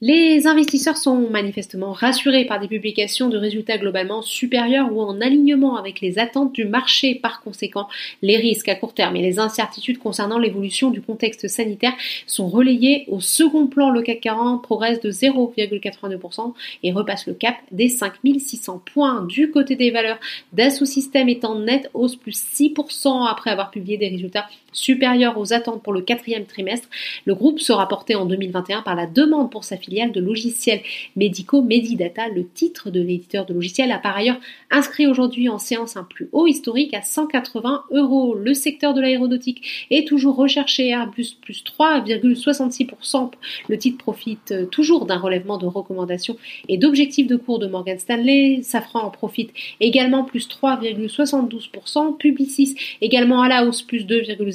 Les investisseurs sont manifestement rassurés par des publications de résultats globalement supérieurs ou en alignement avec les attentes du marché. Par conséquent, les risques à court terme et les incertitudes concernant l'évolution du contexte sanitaire sont relayés au second plan. Le CAC 40 progresse de 0,82% et repasse le cap des 5600 points. Du côté des valeurs, Dassault Systèmes est en nette hausse plus 6% après avoir publié des résultats supérieurs aux attentes pour le quatrième trimestre. Le groupe sera porté en 2021 par la demande pour sa filiale de logiciels médicaux Medidata. Le titre de l'éditeur de logiciels a par ailleurs inscrit aujourd'hui en séance un plus haut historique à 180 euros. Le secteur de l'aéronautique est toujours recherché Airbus plus 3,66%. Le titre profite toujours d'un relèvement de recommandations et d'objectifs de cours de Morgan Stanley. Safran en profite également plus 3,72%. Publicis également à la hausse plus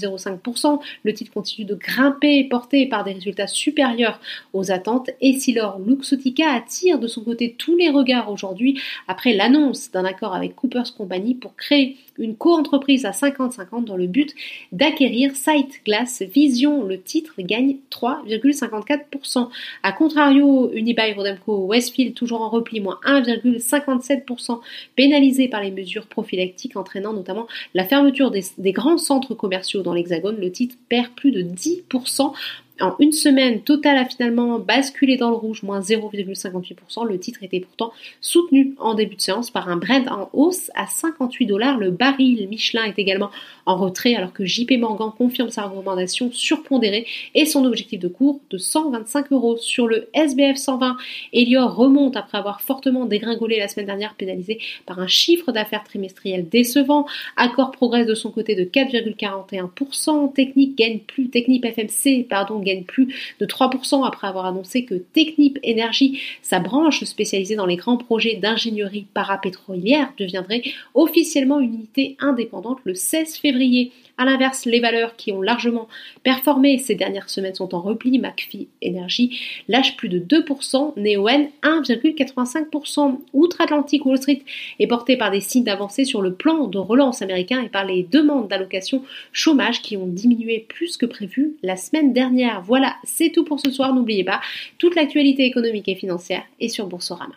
2,05%. Le titre continue de grimper porté par des résultats supérieurs aux attentes Essilor Luxotica attire de son côté tous les regards aujourd'hui après l'annonce d'un accord avec Cooper's Company pour créer une co-entreprise à 50-50 dans le but d'acquérir Sight Glass Vision. Le titre gagne 3,54%. A contrario, Unibail Rodamco Westfield toujours en repli, moins 1,57%, pénalisé par les mesures prophylactiques entraînant notamment la fermeture des grands centres commerciaux dans l'Hexagone. Le titre perd plus de 10%. En une semaine, Total a finalement basculé dans le rouge, moins 0,58%. Le titre était pourtant soutenu en début de séance par un Brent en hausse à 58 dollars. Le baril Michelin est également en retrait alors que JP Morgan confirme sa recommandation surpondérée et son objectif de cours de 125 euros. Sur le SBF 120, Elior remonte après avoir fortement dégringolé la semaine dernière, pénalisé par un chiffre d'affaires trimestriel décevant. Accord progresse de son côté de 4,41%. Technique gagne plus, Technique FMC, pardon, gagne plus de 3% après avoir annoncé que Technip Energy, sa branche spécialisée dans les grands projets d'ingénierie parapétrolière, deviendrait officiellement une unité indépendante le 16 février. A l'inverse, les valeurs qui ont largement performé ces dernières semaines sont en repli. McPhee Energy lâche plus de 2%, Neoen 1,85%. Outre-Atlantique, Wall Street est porté par des signes d'avancée sur le plan de relance américain et par les demandes d'allocation chômage qui ont diminué plus que prévu la semaine dernière. Voilà, c'est tout pour ce soir. N'oubliez pas, toute l'actualité économique et financière est sur Boursorama.